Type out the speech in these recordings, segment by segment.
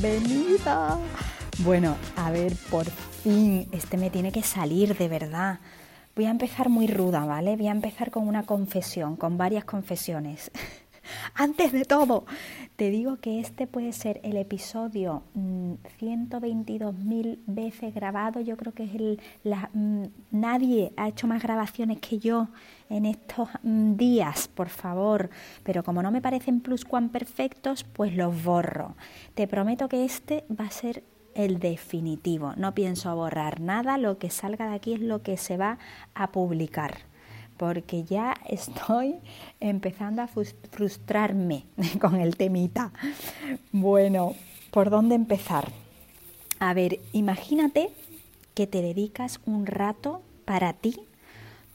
bienvenida. Bueno, a ver, por fin, este me tiene que salir de verdad. Voy a empezar muy ruda, ¿vale? Voy a empezar con una confesión, con varias confesiones. Antes de todo, te digo que este puede ser el episodio 122.000 mm, veces grabado. Yo creo que es el. Mm, nadie ha hecho más grabaciones que yo en estos mm, días, por favor. Pero como no me parecen perfectos, pues los borro. Te prometo que este va a ser el definitivo. No pienso borrar nada. Lo que salga de aquí es lo que se va a publicar porque ya estoy empezando a frustrarme con el temita. Bueno, ¿por dónde empezar? A ver, imagínate que te dedicas un rato para ti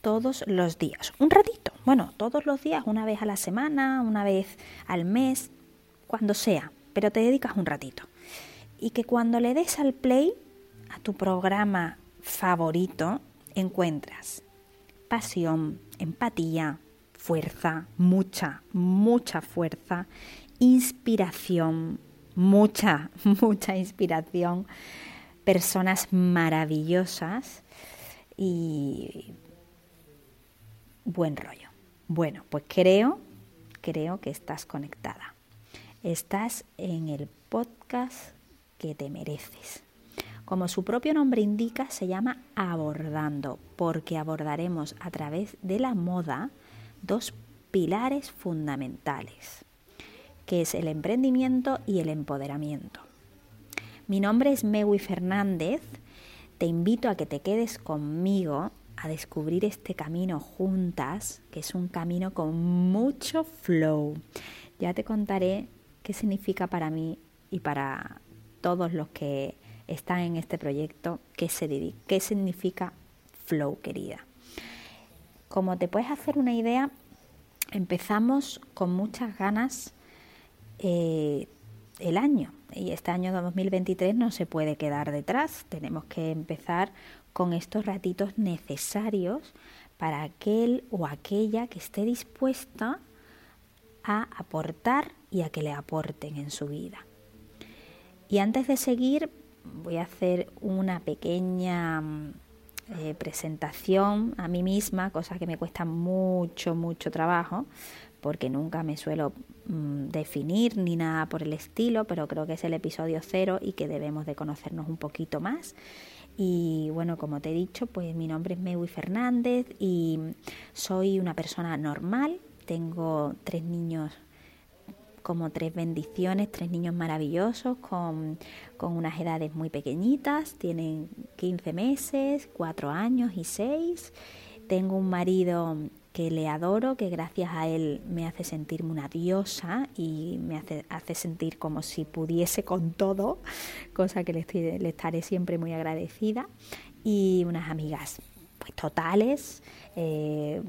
todos los días. Un ratito, bueno, todos los días, una vez a la semana, una vez al mes, cuando sea, pero te dedicas un ratito. Y que cuando le des al play a tu programa favorito, encuentras pasión, empatía, fuerza, mucha, mucha fuerza, inspiración, mucha, mucha inspiración, personas maravillosas y buen rollo. Bueno, pues creo, creo que estás conectada. Estás en el podcast que te mereces. Como su propio nombre indica, se llama abordando, porque abordaremos a través de la moda dos pilares fundamentales, que es el emprendimiento y el empoderamiento. Mi nombre es Mewi Fernández, te invito a que te quedes conmigo a descubrir este camino juntas, que es un camino con mucho flow. Ya te contaré qué significa para mí y para todos los que están en este proyecto, qué, se, qué significa flow, querida. Como te puedes hacer una idea, empezamos con muchas ganas eh, el año y este año 2023 no se puede quedar detrás. Tenemos que empezar con estos ratitos necesarios para aquel o aquella que esté dispuesta a aportar y a que le aporten en su vida. Y antes de seguir, voy a hacer una pequeña mm, eh, presentación a mí misma, cosa que me cuesta mucho, mucho trabajo, porque nunca me suelo mm, definir ni nada por el estilo, pero creo que es el episodio cero y que debemos de conocernos un poquito más. Y bueno, como te he dicho, pues mi nombre es Mewi Fernández y soy una persona normal. Tengo tres niños como tres bendiciones, tres niños maravillosos con, unas edades muy pequeñitas, tienen 15 meses, 4 años y 6. Tengo un marido que le adoro, que gracias a él me hace sentirme una diosa y me hace, hace sentir como si pudiese con todo, cosa que le, estoy, le estaré siempre muy agradecida. Y unas amigas pues totales, eh,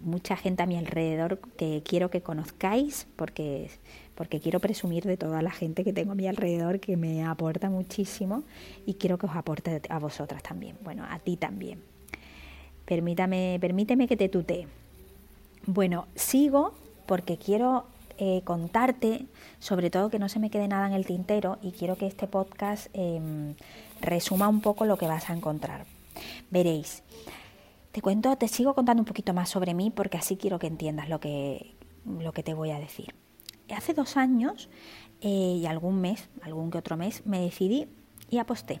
mucha gente a mi alrededor que quiero que conozcáis porque, porque quiero presumir de toda la gente que tengo a mi alrededor que me aporta muchísimo y quiero que os aporte a vosotras también, bueno, a ti también. Permítame, permíteme que te tutee. Bueno, sigo porque quiero eh, contarte, sobre todo que no se me quede nada en el tintero y quiero que este podcast em, resuma un poco lo que vas a encontrar. Veréis, te cuento, te sigo contando un poquito más sobre mí porque así quiero que entiendas lo que, lo que te voy a decir. Hace dos años eh, y algún mes, algún que otro mes, me decidí y aposté.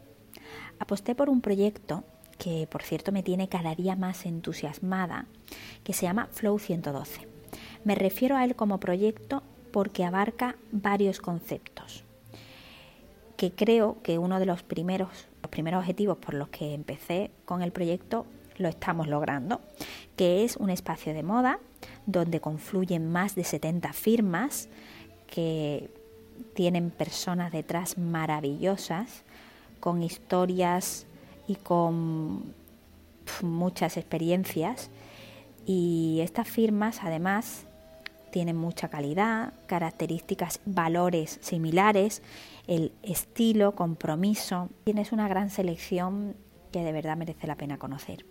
Aposté por un proyecto que por cierto me tiene cada día más entusiasmada, que se llama Flow 112. Me refiero a él como proyecto porque abarca varios conceptos, que creo que uno de los primeros, primeros objetivos por los que empecé con el proyecto lo estamos logrando, que es un espacio de moda donde confluyen más de 70 firmas que tienen personas detrás maravillosas, con historias y con muchas experiencias. Y estas firmas además tienen mucha calidad, características, valores similares, el estilo, compromiso. Tienes una gran selección que de verdad merece la pena conocer.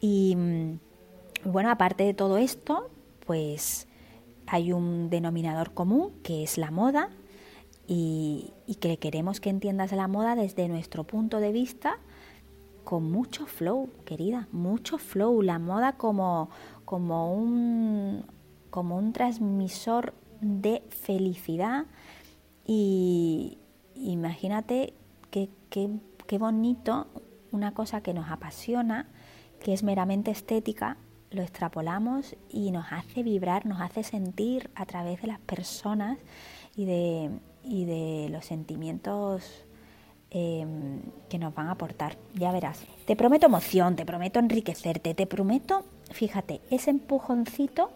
Y mm, bueno, aparte de todo esto, pues hay un denominador común que es la moda y, que queremos que entiendas la moda desde nuestro punto de vista con mucho flow, querida, mucho flow. La moda como, como, un, como un transmisor de felicidad y imagínate qué, qué bonito una cosa que nos apasiona, que es meramente estética, lo extrapolamos y nos hace vibrar, nos hace sentir a través de las personas y de, y de los sentimientos em, que nos van a aportar. Ya verás. Te prometo emoción, te prometo enriquecerte, te prometo, fíjate, ese empujoncito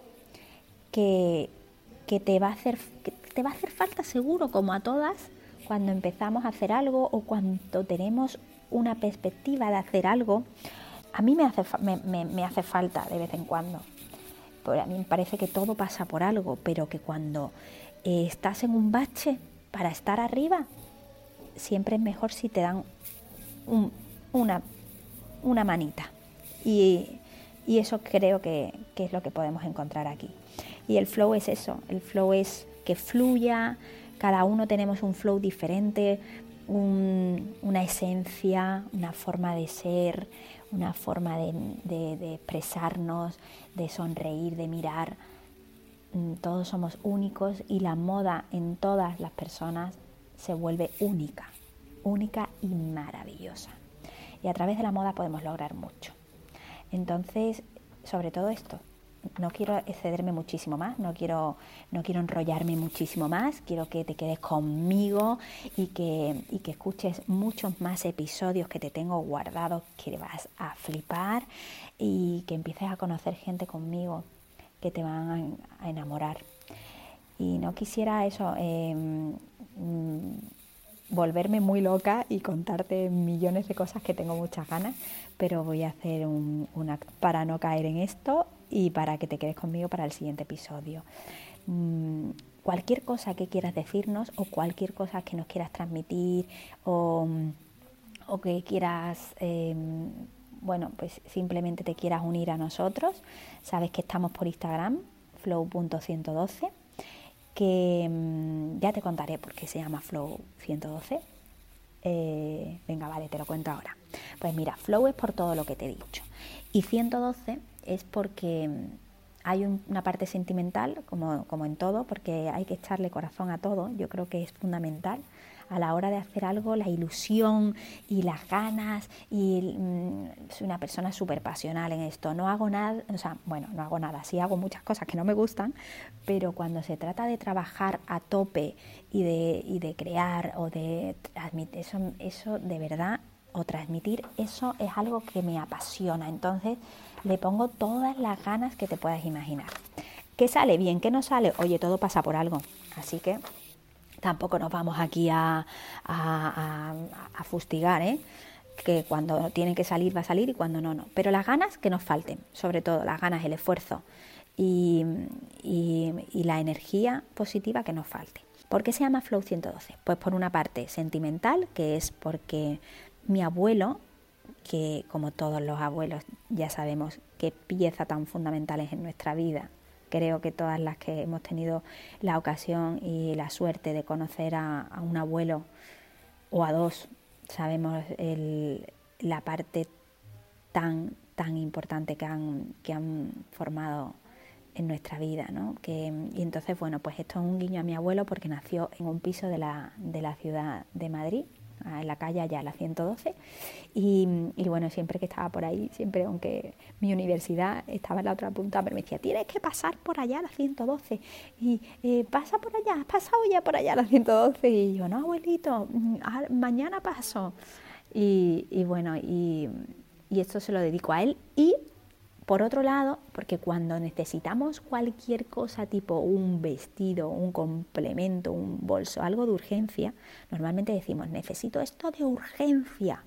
que, que, te, va a hacer, que te va a hacer falta seguro, como a todas, cuando empezamos a hacer algo o cuando tenemos una perspectiva de hacer algo. A mí me hace, me, hace falta de vez en cuando. Porque a mí me parece que todo pasa por algo, pero que cuando eh, estás en un bache, para estar arriba, siempre es mejor si te dan una, una manita. Y, eso creo que, es lo que podemos encontrar aquí. Y el flow es eso, el flow es que fluya, cada uno tenemos un flow diferente, una esencia, una forma de ser, una forma de expresarnos, de sonreír, de mirar. Mm, todos somos únicos y la moda en todas las personas se vuelve única, única y maravillosa. Y a través de la moda podemos lograr mucho. Entonces, sobre todo esto, no quiero excederme muchísimo más, no quiero, no quiero enrollarme muchísimo más, quiero que te quedes conmigo y que, y que escuches muchos más episodios que te tengo guardados que vas a flipar y que empieces a conocer gente conmigo que te van a, enamorar. Y no quisiera eso, em, mm, volverme muy loca y contarte millones de cosas que tengo muchas ganas, pero voy a hacer un, una para no caer en esto y para que te quedes conmigo para el siguiente episodio. Mm, cualquier cosa que quieras decirnos o cualquier cosa que nos quieras transmitir o, o que quieras em, bueno, pues simplemente te quieras unir a nosotros, sabes que estamos por Instagram, flow.112, que mm, ya te contaré por qué se llama flow112. Eh, venga, vale, te lo cuento ahora. Pues mira, flow es por todo lo que te he dicho. Y 112 es porque mm, hay una parte sentimental, como, como en todo, porque hay que echarle corazón a todo, yo creo que es fundamental. A la hora de hacer algo, la ilusión y las ganas y mm, soy una persona súper pasional en esto. No hago nada, o sea, bueno, no hago nada, sí hago muchas cosas que no me gustan, pero cuando se trata de trabajar a tope y de, y de crear o de transmitir, eso, eso de verdad, o transmitir, eso es algo que me apasiona. Entonces le pongo todas las ganas que te puedas imaginar. ¿Qué sale bien? ¿Qué no sale? Oye, todo pasa por algo. Así que Tampoco nos vamos aquí a, fustigar, ¿eh? que cuando tiene que salir va a salir y cuando no, no. Pero las ganas que nos falten, sobre todo las ganas, el esfuerzo y, la energía positiva que nos falte. ¿Por qué se llama Flow 112? Pues por una parte sentimental, que es porque mi abuelo, que como todos los abuelos ya sabemos qué pieza tan fundamental es en nuestra vida creo que todas las que hemos tenido la ocasión y la suerte de conocer a, un abuelo o a dos, sabemos la parte tan, tan importante que han, que han formado en nuestra vida, ¿no? Que, y entonces, bueno, pues esto es un guiño a mi abuelo porque nació en un piso de la, de la ciudad de Madrid en la calle allá, la 112. Y, bueno, siempre que estaba por ahí, siempre, aunque mi universidad estaba en la otra punta, pero me decía, tienes que pasar por allá, la 112. Y eh, pasa por allá, has pasado ya por allá, la 112. Y yo, no, abuelito, mm, mañana paso. Y, y bueno, y, y esto se lo dedico a él. Y por otro lado, porque cuando necesitamos cualquier cosa tipo un vestido, un complemento, un bolso, algo de urgencia, normalmente decimos, necesito esto de urgencia.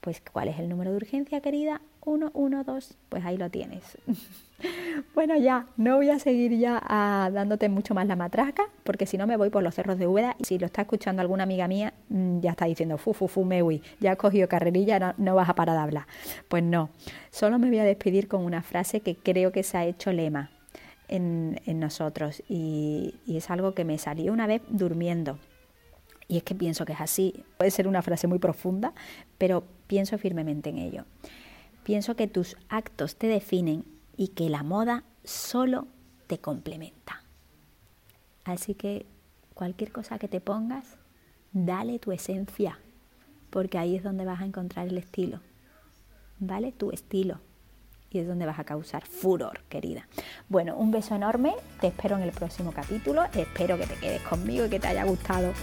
Pues, ¿cuál es el número de urgencia, querida? 112, pues ahí lo tienes. bueno, ya, no voy a seguir ya ah, dándote mucho más la matraca, porque si no me voy por los cerros de Úbeda y si lo está escuchando alguna amiga mía, mm, ya está diciendo, fu, fu, fu, me voy, ya has cogido carrerilla, no, vas a parar de hablar. Pues no, solo me voy a despedir con una frase que creo que se ha hecho lema en, nosotros y, y es algo que me salió una vez durmiendo Y es que pienso que es así. Puede ser una frase muy profunda, pero pienso firmemente en ello. Pienso que tus actos te definen y que la moda solo te complementa. Así que cualquier cosa que te pongas, dale tu esencia, porque ahí es donde vas a encontrar el estilo. ¿Vale? Tu estilo. Y es donde vas a causar furor, querida. Bueno, un beso enorme, te espero en el próximo capítulo, espero que te quedes conmigo y que te haya gustado